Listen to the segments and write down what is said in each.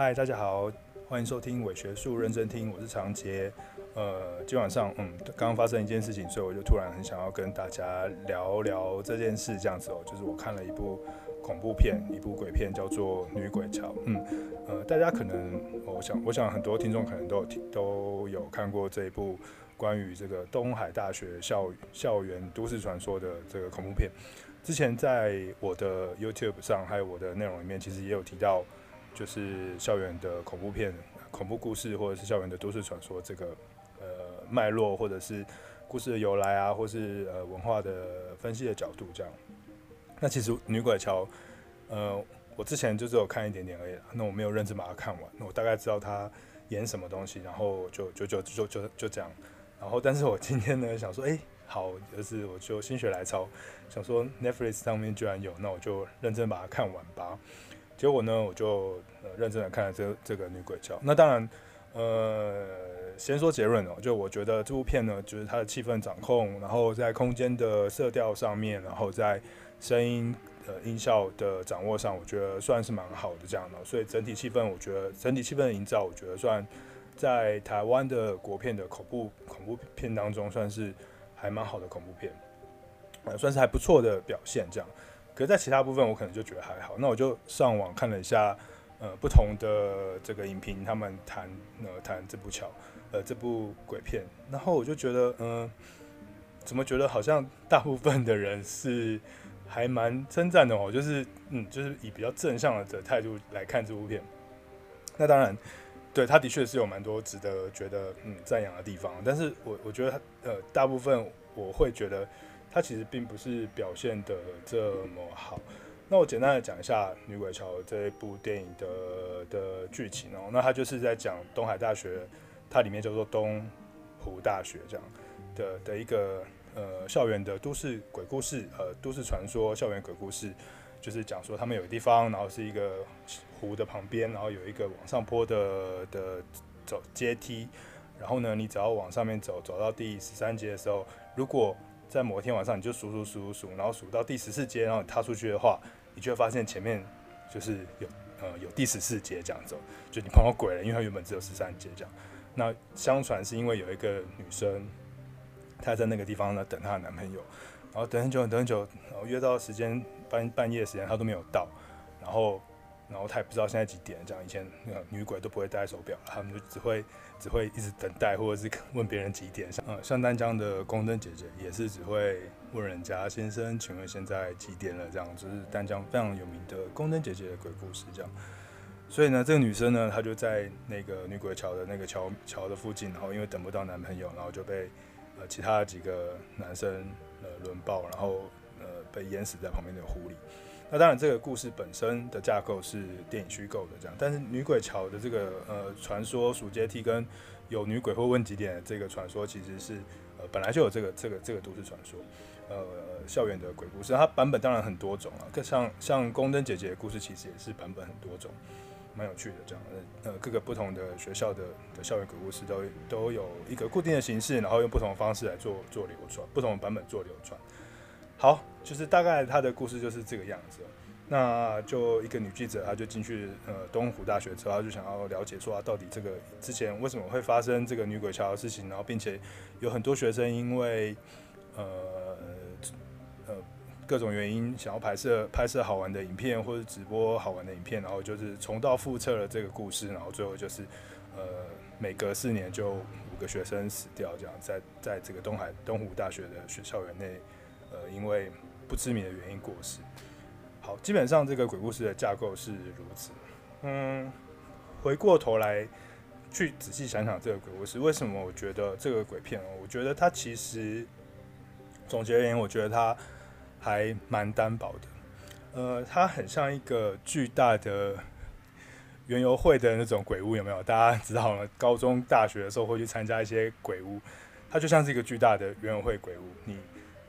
嗨，大家好，欢迎收听伪学术认真听，我是长杰。呃，今晚上，嗯，刚刚发生一件事情，所以我就突然很想要跟大家聊聊这件事，这样子哦，就是我看了一部恐怖片，一部鬼片，叫做《女鬼桥》。嗯，呃，大家可能，我想，我想很多听众可能都有听，都有看过这一部关于这个东海大学校校园都市传说的这个恐怖片。之前在我的 YouTube 上，还有我的内容里面，其实也有提到。就是校园的恐怖片、恐怖故事，或者是校园的都市传说，这个呃脉络，或者是故事的由来啊，或是呃文化的分析的角度这样。那其实《女鬼桥》呃，我之前就只有看一点点而已，那我没有认真把它看完，那我大概知道它演什么东西，然后就就就就就就这样。然后，但是我今天呢想说，哎，好，就是我就心血来潮，想说 Netflix 上面居然有，那我就认真把它看完吧。结果呢，我就呃认真的看了这这个女鬼桥。那当然，呃，先说结论哦，就我觉得这部片呢，就是它的气氛掌控，然后在空间的色调上面，然后在声音呃音效的掌握上，我觉得算是蛮好的这样的。所以整体气氛，我觉得整体气氛的营造，我觉得算在台湾的国片的恐怖恐怖片当中，算是还蛮好的恐怖片，呃，算是还不错的表现这样。可是在其他部分，我可能就觉得还好。那我就上网看了一下，呃，不同的这个影评，他们谈呃谈这部桥，呃这部鬼片，然后我就觉得，嗯、怎么觉得好像大部分的人是还蛮称赞的哦，就是嗯，就是以比较正向的态度来看这部片。那当然，对他的确是有蛮多值得觉得嗯赞扬的地方，但是我我觉得他呃大部分我会觉得。它其实并不是表现得这么好。那我简单的讲一下《女鬼桥》这一部电影的的剧情哦。那它就是在讲东海大学，它里面叫做东湖大学这样的的一个呃校园的都市鬼故事，呃都市传说校园鬼故事，就是讲说他们有个地方，然后是一个湖的旁边，然后有一个往上坡的的走阶梯，然后呢，你只要往上面走，走到第十三阶的时候，如果在某一天晚上，你就数数数数数，然后数到第十四阶，然后你踏出去的话，你就会发现前面就是有呃有第十四阶这样子，就你碰到鬼了，因为它原本只有十三阶这样。那相传是因为有一个女生，她在那个地方呢等她的男朋友，然后等很久等很久，然后约到时间半半夜时间她都没有到，然后。然后她也不知道现在几点，这样以前那个女鬼都不会戴手表，他们就只会只会一直等待，或者是问别人几点。像呃像丹江的宫灯姐姐也是只会问人家先生，请问现在几点了？这样就是丹江非常有名的宫灯姐姐的鬼故事这样。所以呢，这个女生呢，她就在那个女鬼桥的那个桥桥的附近，然后因为等不到男朋友，然后就被呃其他几个男生呃轮爆，然后呃被淹死在旁边的湖里。那当然，这个故事本身的架构是电影虚构的这样，但是女鬼桥的这个呃传说数阶梯跟有女鬼会问几点的这个传说，其实是呃本来就有这个这个这个都市传说，呃校园的鬼故事，它版本当然很多种啊，像像宫灯姐姐的故事其实也是版本很多种，蛮有趣的这样，呃各个不同的学校的的校园鬼故事都都有一个固定的形式，然后用不同的方式来做做流传，不同的版本做流传。好，就是大概他的故事就是这个样子。那就一个女记者，她就进去呃东湖大学之后，她就想要了解说啊，到底这个之前为什么会发生这个女鬼桥的事情，然后并且有很多学生因为呃呃各种原因想要拍摄拍摄好玩的影片或者直播好玩的影片，然后就是重蹈覆辙了这个故事，然后最后就是呃每隔四年就五个学生死掉，这样在在这个东海东湖大学的学校园内。呃，因为不知名的原因过世。好，基本上这个鬼故事的架构是如此。嗯，回过头来去仔细想想这个鬼故事，为什么我觉得这个鬼片，我觉得它其实总结而言，我觉得它还蛮单薄的。呃，它很像一个巨大的园游会的那种鬼屋，有没有？大家知道吗？高中、大学的时候会去参加一些鬼屋，它就像是一个巨大的园游会鬼屋。你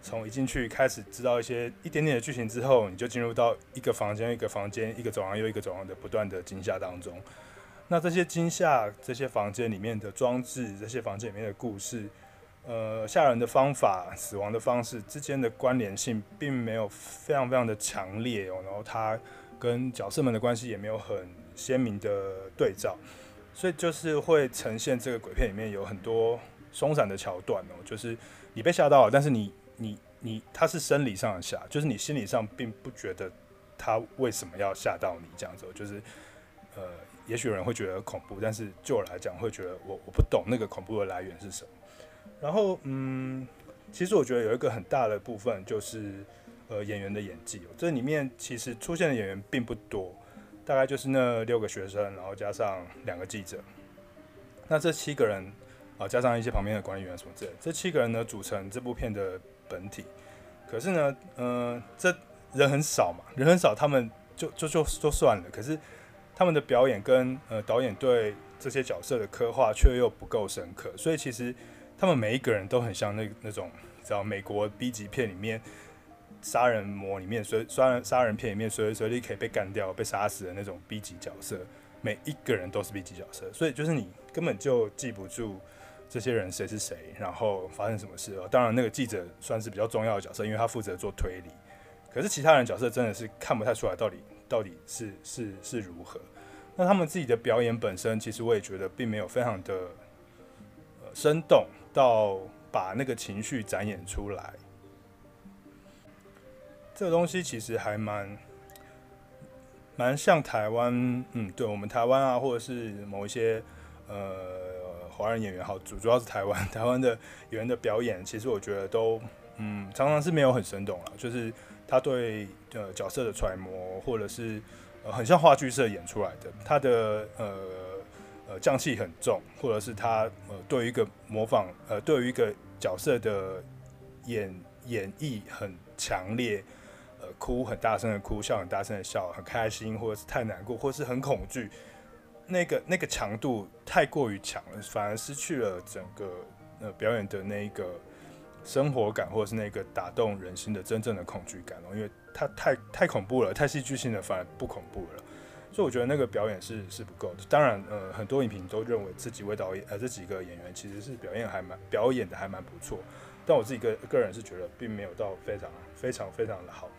从一进去开始知道一些一点点的剧情之后，你就进入到一个房间一个房间一个走廊又一个走廊的不断的惊吓当中。那这些惊吓、这些房间里面的装置、这些房间里面的故事，呃，吓人的方法、死亡的方式之间的关联性，并没有非常非常的强烈哦。然后它跟角色们的关系也没有很鲜明的对照，所以就是会呈现这个鬼片里面有很多松散的桥段哦，就是你被吓到了，但是你你你他是生理上的吓，就是你心理上并不觉得他为什么要吓到你这样子，就是呃，也许有人会觉得恐怖，但是就我来讲会觉得我我不懂那个恐怖的来源是什么。然后嗯，其实我觉得有一个很大的部分就是呃演员的演技，这里面其实出现的演员并不多。大概就是那六个学生，然后加上两个记者，那这七个人啊，加上一些旁边的管理员什么之类，这七个人呢组成这部片的本体。可是呢，嗯、这人很少嘛，人很少，他们就就就就算了。可是他们的表演跟呃导演对这些角色的刻画却又不够深刻，所以其实他们每一个人都很像那那种，知道美国 B 级片里面。杀人魔里面，随杀人杀人片里面，随时随地可以被干掉、被杀死的那种 B 级角色，每一个人都是 B 级角色，所以就是你根本就记不住这些人谁是谁，然后发生什么事哦。当然，那个记者算是比较重要的角色，因为他负责做推理。可是其他人角色真的是看不太出来到底到底是是是如何。那他们自己的表演本身，其实我也觉得并没有非常的呃生动到把那个情绪展演出来。这个东西其实还蛮蛮像台湾，嗯，对我们台湾啊，或者是某一些呃华人演员，好主主要是台湾 台湾的演员的表演，其实我觉得都嗯常常是没有很生动了，就是他对呃角色的揣摩，或者是呃很像话剧社演出来的，他的呃呃匠气很重，或者是他呃对于一个模仿呃对于一个角色的演演绎很强烈。呃，哭很大声的哭，笑很大声的笑，很开心，或者是太难过，或者是很恐惧，那个那个强度太过于强了，反而失去了整个呃表演的那一个生活感，或者是那个打动人心的真正的恐惧感哦，因为它太太恐怖了，太戏剧性的，反而不恐怖了，所以我觉得那个表演是是不够的。当然，呃，很多影评都认为这几位导演呃这几个演员其实是表演还蛮表演的还蛮不错，但我自己个个人是觉得并没有到非常非常非常的好。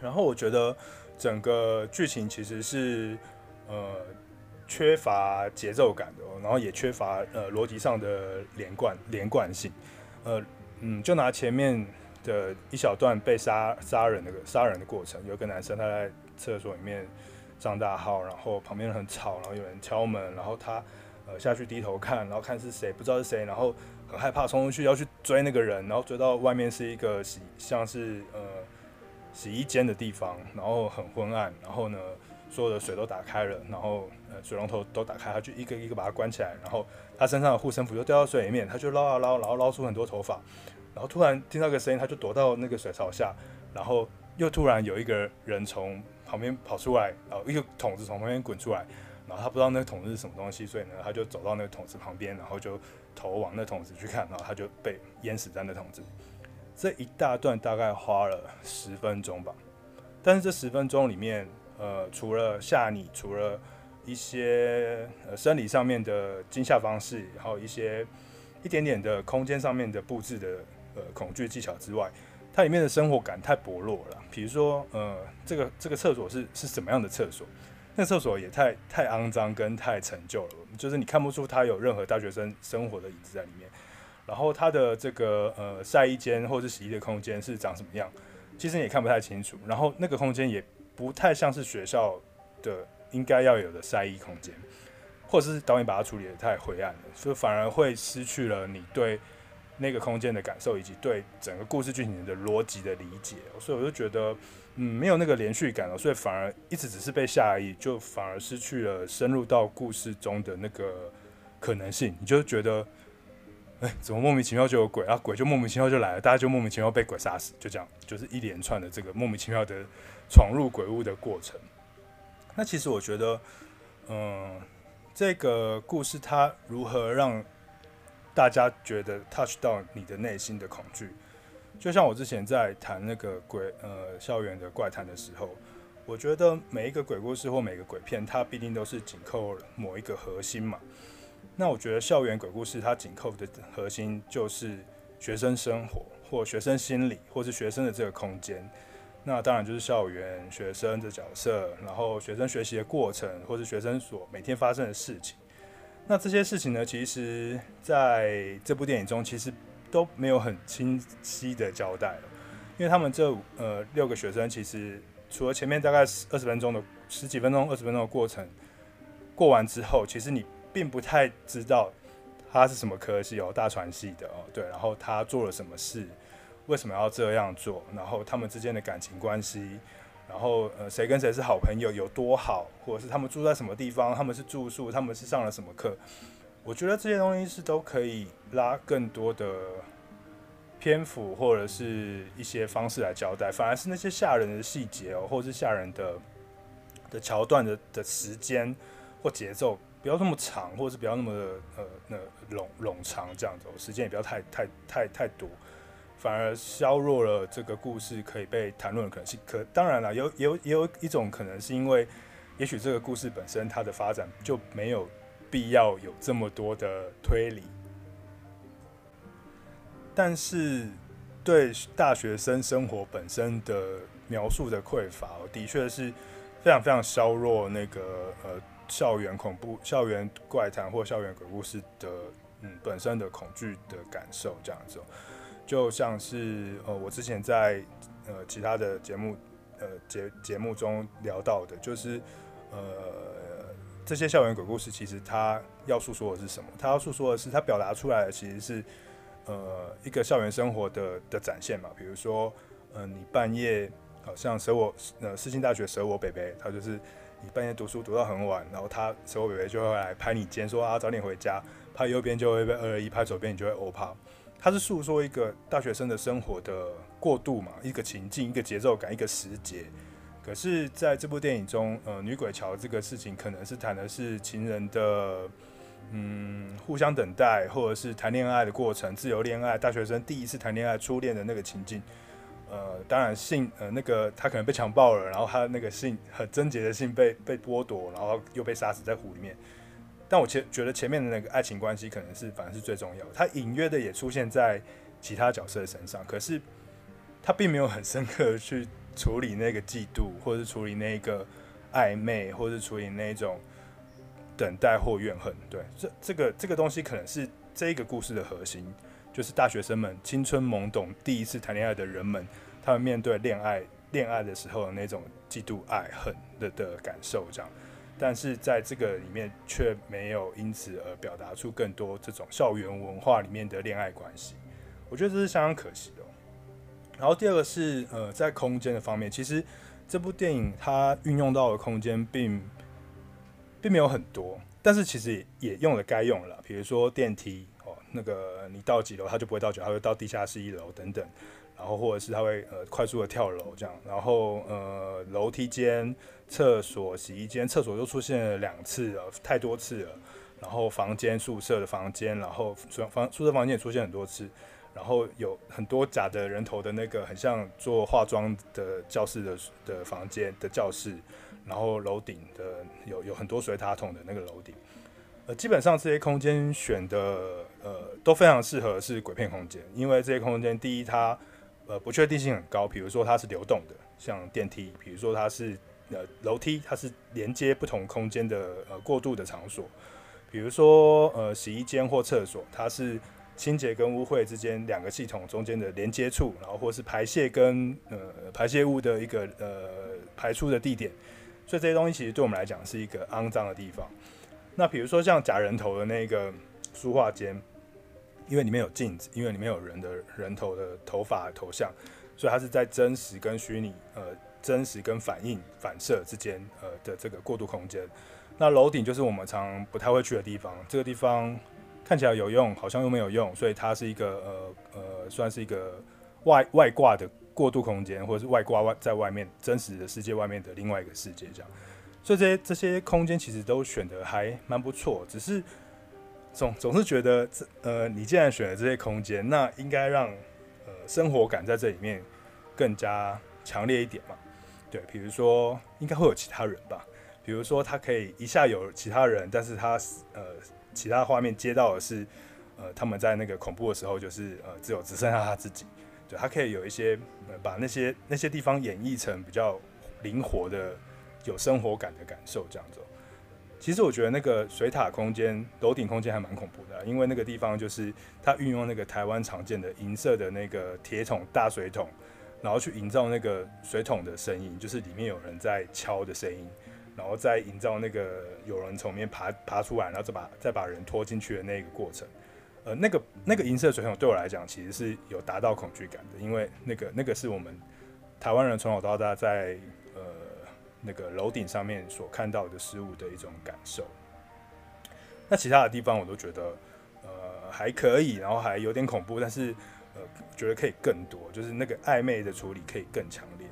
然后我觉得整个剧情其实是呃缺乏节奏感的，然后也缺乏呃逻辑上的连贯连贯性。呃嗯，就拿前面的一小段被杀杀人那个杀人的过程，有个男生他在厕所里面上大号，然后旁边很吵，然后有人敲门，然后他呃下去低头看，然后看是谁，不知道是谁，然后很害怕冲出去要去追那个人，然后追到外面是一个洗像是呃。洗衣间的地方，然后很昏暗，然后呢，所有的水都打开了，然后呃水龙头都打开，他就一个一个把它关起来，然后他身上的护身符就掉到水里面，他就捞啊捞，然后捞出很多头发，然后突然听到一个声音，他就躲到那个水槽下，然后又突然有一个人从旁边跑出来，然后一个桶子从旁边滚出来，然后他不知道那个桶子是什么东西，所以呢他就走到那个桶子旁边，然后就头往那桶子去看，然后他就被淹死在那桶子。这一大段大概花了十分钟吧，但是这十分钟里面，呃，除了吓你，除了一些呃生理上面的惊吓方式，然后一些一点点的空间上面的布置的呃恐惧技巧之外，它里面的生活感太薄弱了。比如说，呃，这个这个厕所是是什么样的厕所？那厕所也太太肮脏跟太陈旧了，就是你看不出它有任何大学生生活的影子在里面。然后它的这个呃晒衣间或是洗衣的空间是长什么样，其实你也看不太清楚。然后那个空间也不太像是学校的应该要有的晒衣空间，或者是导演把它处理得太灰暗了，所以反而会失去了你对那个空间的感受，以及对整个故事剧情的逻辑的理解。所以我就觉得，嗯，没有那个连续感了，所以反而一直只是被吓而已，就反而失去了深入到故事中的那个可能性。你就觉得。哎，怎么莫名其妙就有鬼啊？鬼就莫名其妙就来了，大家就莫名其妙被鬼杀死，就这样，就是一连串的这个莫名其妙的闯入鬼屋的过程。那其实我觉得，嗯，这个故事它如何让大家觉得 touch 到你的内心的恐惧？就像我之前在谈那个鬼呃校园的怪谈的时候，我觉得每一个鬼故事或每个鬼片，它必定都是紧扣某一个核心嘛。那我觉得校园鬼故事它紧扣的核心就是学生生活，或学生心理，或是学生的这个空间。那当然就是校园学生的角色，然后学生学习的过程，或是学生所每天发生的事情。那这些事情呢，其实在这部电影中其实都没有很清晰的交代了，因为他们这呃六个学生其实除了前面大概二十分钟的十几分钟、二十分钟的过程过完之后，其实你并不太知道他是什么科系哦，大传系的哦，对，然后他做了什么事。为什么要这样做？然后他们之间的感情关系，然后呃，谁跟谁是好朋友，有多好，或者是他们住在什么地方，他们是住宿，他们是上了什么课？我觉得这些东西是都可以拉更多的篇幅，或者是一些方式来交代。反而是那些吓人的细节哦，或者是吓人的的桥段的的时间或节奏不要那么长，或者是不要那么的呃那冗冗长这样子，时间也不要太太太太多。反而削弱了这个故事可以被谈论的可能性。可当然了，有有也有一种可能是因为，也许这个故事本身它的发展就没有必要有这么多的推理。但是对大学生生活本身的描述的匮乏，的确是非常非常削弱那个呃校园恐怖、校园怪谈或校园鬼故事的嗯本身的恐惧的感受这样子。就像是呃，我之前在呃其他的节目呃节节目中聊到的，就是呃这些校园鬼故事，其实它要诉说的是什么？它要诉说的是，它表达出来的其实是呃一个校园生活的的展现嘛。比如说，呃，你半夜好像舍我呃世新大学舍我北北，他就是你半夜读书读到很晚，然后他舍我北北就会来拍你肩，说啊早点回家，拍右边就会被二二一，拍左边你就会欧趴。它是诉说一个大学生的生活的过渡嘛，一个情境，一个节奏感，一个时节。可是，在这部电影中，呃，女鬼桥这个事情，可能是谈的是情人的，嗯，互相等待，或者是谈恋爱的过程，自由恋爱，大学生第一次谈恋爱，初恋的那个情境。呃，当然性，呃，那个他可能被强暴了，然后他那个性很贞洁的性被被剥夺，然后又被杀死在湖里面。但我前觉得前面的那个爱情关系可能是反而是最重要的，他隐约的也出现在其他角色的身上，可是他并没有很深刻的去处理那个嫉妒，或者是处理那个暧昧，或者是处理那种等待或怨恨。对，这这个这个东西可能是这一个故事的核心，就是大学生们青春懵懂第一次谈恋爱的人们，他们面对恋爱恋爱的时候的那种嫉妒、爱恨的的感受，这样。但是在这个里面却没有因此而表达出更多这种校园文化里面的恋爱关系，我觉得这是相当可惜的。然后第二个是呃，在空间的方面，其实这部电影它运用到的空间并并没有很多，但是其实也用了该用了，比如说电梯哦，那个你到几楼它就不会到九，它会到地下室一楼等等。然后或者是他会呃快速的跳楼这样，然后呃楼梯间、厕所、洗衣间、厕所又出现了两次了，太多次了。然后房间、宿舍的房间，然后房宿舍房间也出现很多次。然后有很多假的人头的那个很像做化妆的教室的的房间的教室。然后楼顶的有有很多水塔筒的那个楼顶。呃，基本上这些空间选的呃都非常适合是鬼片空间，因为这些空间第一它。呃，不确定性很高，比如说它是流动的，像电梯；比如说它是呃楼梯，它是连接不同空间的呃过渡的场所；比如说呃洗衣间或厕所，它是清洁跟污秽之间两个系统中间的连接处，然后或是排泄跟呃排泄物的一个呃排出的地点。所以这些东西其实对我们来讲是一个肮脏的地方。那比如说像假人头的那个书画间。因为里面有镜子，因为里面有人的人头的头发头像，所以它是在真实跟虚拟，呃，真实跟反应反射之间，呃的这个过渡空间。那楼顶就是我们常不太会去的地方，这个地方看起来有用，好像又没有用，所以它是一个呃呃，算是一个外外挂的过渡空间，或者是外挂外在外面真实的世界外面的另外一个世界这样。所以这些这些空间其实都选的还蛮不错，只是。总总是觉得这呃，你既然选了这些空间，那应该让呃生活感在这里面更加强烈一点嘛。对，比如说应该会有其他人吧，比如说他可以一下有其他人，但是他呃其他画面接到的是呃他们在那个恐怖的时候，就是呃只有只剩下他自己。对，他可以有一些呃把那些那些地方演绎成比较灵活的、有生活感的感受，这样子。其实我觉得那个水塔空间、楼顶空间还蛮恐怖的，因为那个地方就是它运用那个台湾常见的银色的那个铁桶大水桶，然后去营造那个水桶的声音，就是里面有人在敲的声音，然后再营造那个有人从里面爬爬出来，然后再把再把人拖进去的那个过程。呃，那个那个银色水桶对我来讲其实是有达到恐惧感的，因为那个那个是我们台湾人从小到大在呃。那个楼顶上面所看到的事物的一种感受，那其他的地方我都觉得呃还可以，然后还有点恐怖，但是觉得可以更多，就是那个暧昧的处理可以更强烈。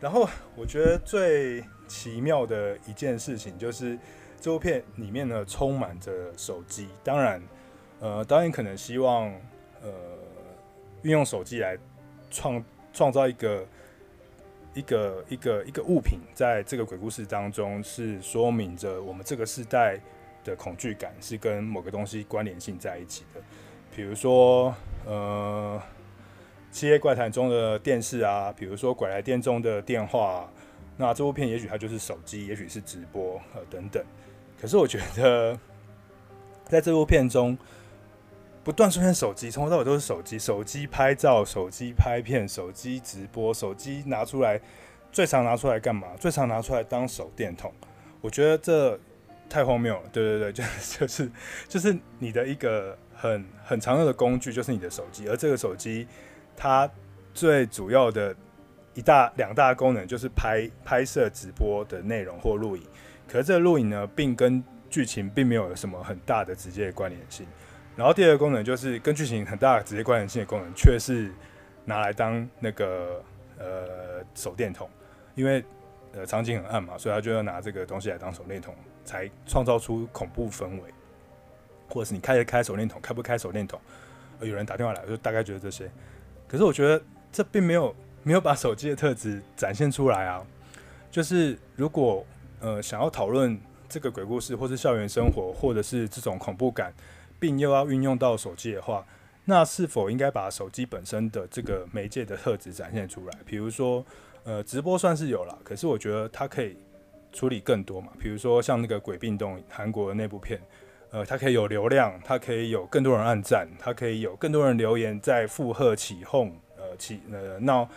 然后我觉得最奇妙的一件事情就是这部片里面呢充满着手机，当然呃导演可能希望呃运用手机来创创造一个。一个一个一个物品在这个鬼故事当中，是说明着我们这个时代的恐惧感是跟某个东西关联性在一起的。比如说，呃，《七夜怪谈》中的电视啊，比如说《鬼来电》中的电话，那这部片也许它就是手机，也许是直播呃等等。可是我觉得，在这部片中，不断出现手机，从头到尾都是手机。手机拍照，手机拍片，手机直播，手机拿出来，最常拿出来干嘛？最常拿出来当手电筒。我觉得这太荒谬了。对对对，就 就是就是你的一个很很常用的工具，就是你的手机。而这个手机，它最主要的一大两大功能就是拍拍摄直播的内容或录影。可是这个录影呢，并跟剧情并没有什么很大的直接的关联性。然后第二个功能就是跟剧情很大直接关联性的功能，却是拿来当那个呃手电筒，因为呃场景很暗嘛，所以他就要拿这个东西来当手电筒，才创造出恐怖氛围。或者是你开不开手电筒，开不开手电筒，有人打电话来，就大概觉得这些。可是我觉得这并没有没有把手机的特质展现出来啊。就是如果呃想要讨论这个鬼故事，或是校园生活，或者是这种恐怖感。并又要运用到手机的话，那是否应该把手机本身的这个媒介的特质展现出来？比如说，呃，直播算是有了，可是我觉得它可以处理更多嘛。比如说像那个《鬼病动》韩国的那部片，呃，它可以有流量，它可以有更多人按赞，它可以有更多人留言在附和起哄，呃，起呃闹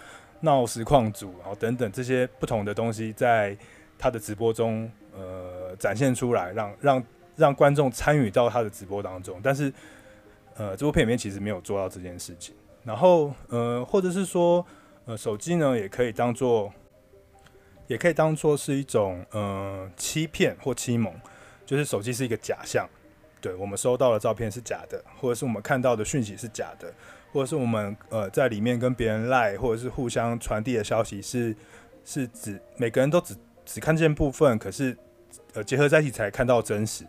闹实况组，然后等等这些不同的东西，在他的直播中呃展现出来，让让。让观众参与到他的直播当中，但是，呃，这部片里面其实没有做到这件事情。然后，呃，或者是说，呃，手机呢也可以当做，也可以当做是一种呃欺骗或欺蒙，就是手机是一个假象，对，我们收到的照片是假的，或者是我们看到的讯息是假的，或者是我们呃在里面跟别人赖，或者是互相传递的消息是是指每个人都只只看见部分，可是呃结合在一起才看到真实。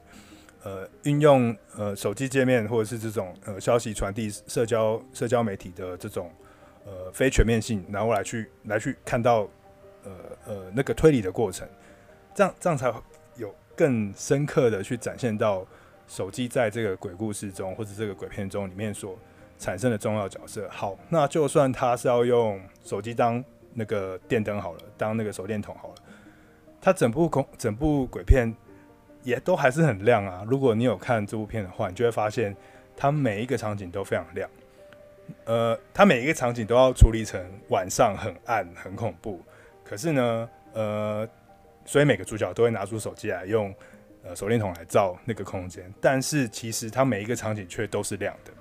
呃，运用呃手机界面或者是这种呃消息传递社交社交媒体的这种呃非全面性，然后来去来去看到呃呃那个推理的过程，这样这样才有更深刻的去展现到手机在这个鬼故事中或者这个鬼片中里面所产生的重要角色。好，那就算他是要用手机当那个电灯好了，当那个手电筒好了，他整部恐整部鬼片。也都还是很亮啊！如果你有看这部片的话，你就会发现它每一个场景都非常亮。呃，它每一个场景都要处理成晚上很暗、很恐怖。可是呢，呃，所以每个主角都会拿出手机来用呃手电筒来照那个空间。但是其实它每一个场景却都是亮的，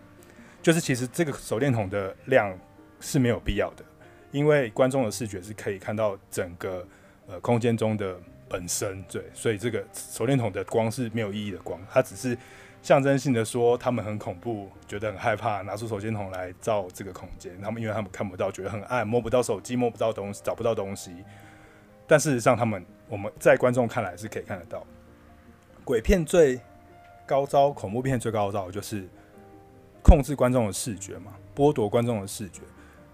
就是其实这个手电筒的亮是没有必要的，因为观众的视觉是可以看到整个呃空间中的。本身对，所以这个手电筒的光是没有意义的光，它只是象征性的说他们很恐怖，觉得很害怕，拿出手电筒来照这个空间。他们因为他们看不到，觉得很暗，摸不到手机，摸不到东西，找不到东西。但事实上，他们我们在观众看来是可以看得到。鬼片最高招，恐怖片最高招就是控制观众的视觉嘛，剥夺观众的视觉。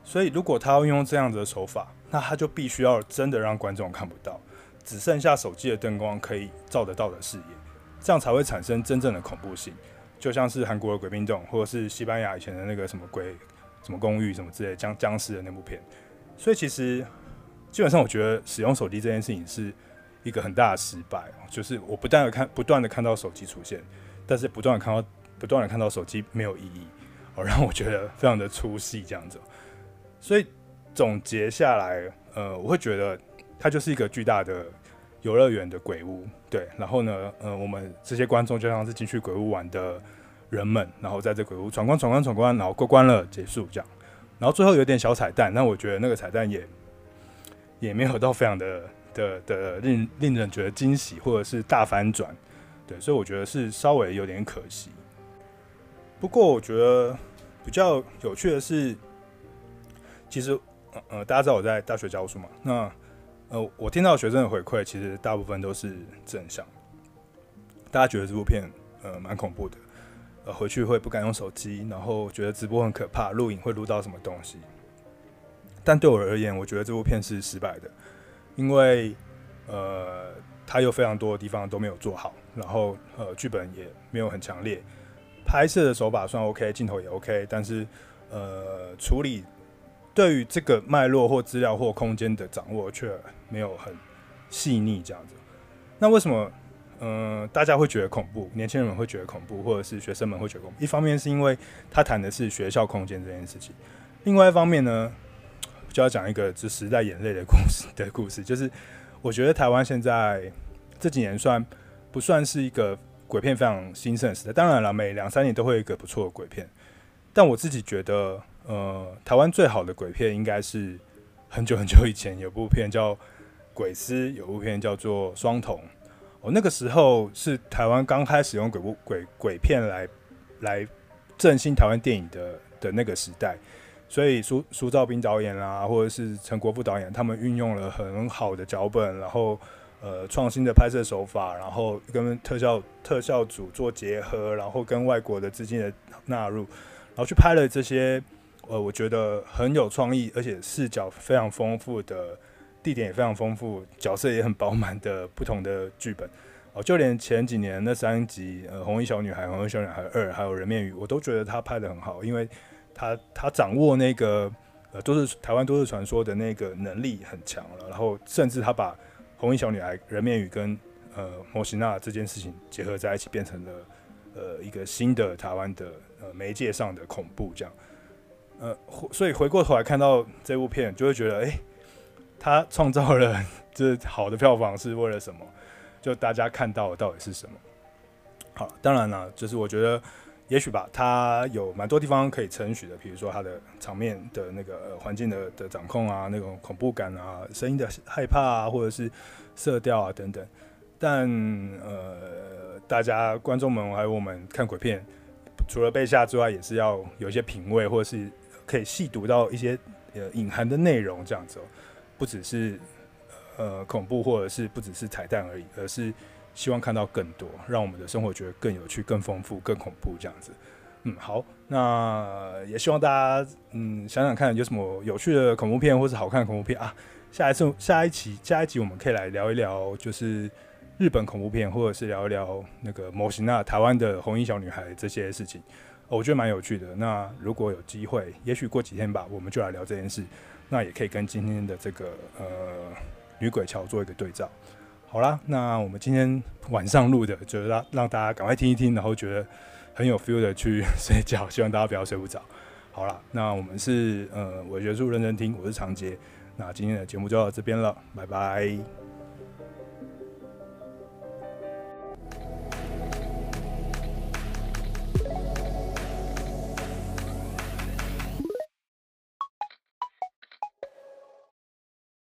所以如果他要用这样子的手法，那他就必须要真的让观众看不到。只剩下手机的灯光可以照得到的视野，这样才会产生真正的恐怖性。就像是韩国的鬼兵洞，或者是西班牙以前的那个什么鬼什么公寓什么之类僵僵尸的那部片。所以其实基本上，我觉得使用手机这件事情是一个很大的失败。就是我不断的看，不断的看到手机出现，但是不断的看到，不断的看到手机没有意义，哦，让我觉得非常的出戏这样子。所以总结下来，呃，我会觉得它就是一个巨大的游乐园的鬼屋，对。然后呢，呃，我们这些观众就像是进去鬼屋玩的人们，然后在这鬼屋闯关、闯关、闯关，然后过关了，结束这样。然后最后有点小彩蛋，那我觉得那个彩蛋也也没有到非常的的的令令人觉得惊喜，或者是大反转，对。所以我觉得是稍微有点可惜。不过我觉得比较有趣的是。其实，呃，大家知道我在大学教书嘛？那，呃，我听到学生的回馈，其实大部分都是正向。大家觉得这部片，呃，蛮恐怖的，呃，回去会不敢用手机，然后觉得直播很可怕，录影会录到什么东西。但对我而言，我觉得这部片是失败的，因为，呃，它有非常多的地方都没有做好，然后，呃，剧本也没有很强烈，拍摄的手法算 OK，镜头也 OK，但是，呃，处理。对于这个脉络或资料或空间的掌握，却没有很细腻这样子。那为什么，嗯、呃，大家会觉得恐怖？年轻人们会觉得恐怖，或者是学生们会觉得恐怖？一方面是因为他谈的是学校空间这件事情，另外一方面呢，就要讲一个就时代眼泪的故事的故事，就是我觉得台湾现在这几年算不算是一个鬼片非常兴盛的时代？当然了，每两三年都会有一个不错的鬼片，但我自己觉得。呃，台湾最好的鬼片应该是很久很久以前有部片叫《鬼丝》，有部片叫做《双瞳》。哦，那个时候是台湾刚开始用鬼部鬼鬼片来来振兴台湾电影的的那个时代，所以苏苏兆斌导演啦，或者是陈国富导演，他们运用了很好的脚本，然后呃创新的拍摄手法，然后跟特效特效组做结合，然后跟外国的资金的纳入，然后去拍了这些。呃，我觉得很有创意，而且视角非常丰富的，地点也非常丰富，角色也很饱满的不同的剧本。哦，就连前几年那三集，呃，《红衣小女孩》《红衣小女孩二》还有《人面鱼》，我都觉得他拍得很好，因为他他掌握那个呃都是台湾都市传说的那个能力很强了，然后甚至他把《红衣小女孩》《人面鱼》跟呃魔神仔这件事情结合在一起，变成了呃一个新的台湾的呃媒介上的恐怖这样。呃，所以回过头来看到这部片，就会觉得，哎、他创造了这好的票房是为了什么？就大家看到的到底是什么？好，当然了，就是我觉得，也许吧，他有蛮多地方可以称许的，比如说他的场面的那个环境的的掌控啊，那种恐怖感啊，声音的害怕啊，或者是色调啊等等。但呃，大家观众们还有我们看鬼片，除了被吓之外，也是要有一些品味，或者是。可以细读到一些呃隐含的内容，这样子哦，不只是呃恐怖，或者是不只是彩蛋而已，而是希望看到更多，让我们的生活觉得更有趣、更丰富、更恐怖这样子。嗯，好，那也希望大家嗯想想看有什么有趣的恐怖片，或是好看的恐怖片啊。下一次下一期下一集我们可以来聊一聊，就是日本恐怖片，或者是聊一聊那个模型啊，台湾的红衣小女孩这些事情。我觉得蛮有趣的。那如果有机会，也许过几天吧，我们就来聊这件事。那也可以跟今天的这个呃女鬼桥做一个对照。好啦，那我们今天晚上录的，就是让让大家赶快听一听，然后觉得很有 feel 的去 睡觉。希望大家不要睡不着。好啦，那我们是呃我学术认真听，我是长杰。那今天的节目就到这边了，拜拜。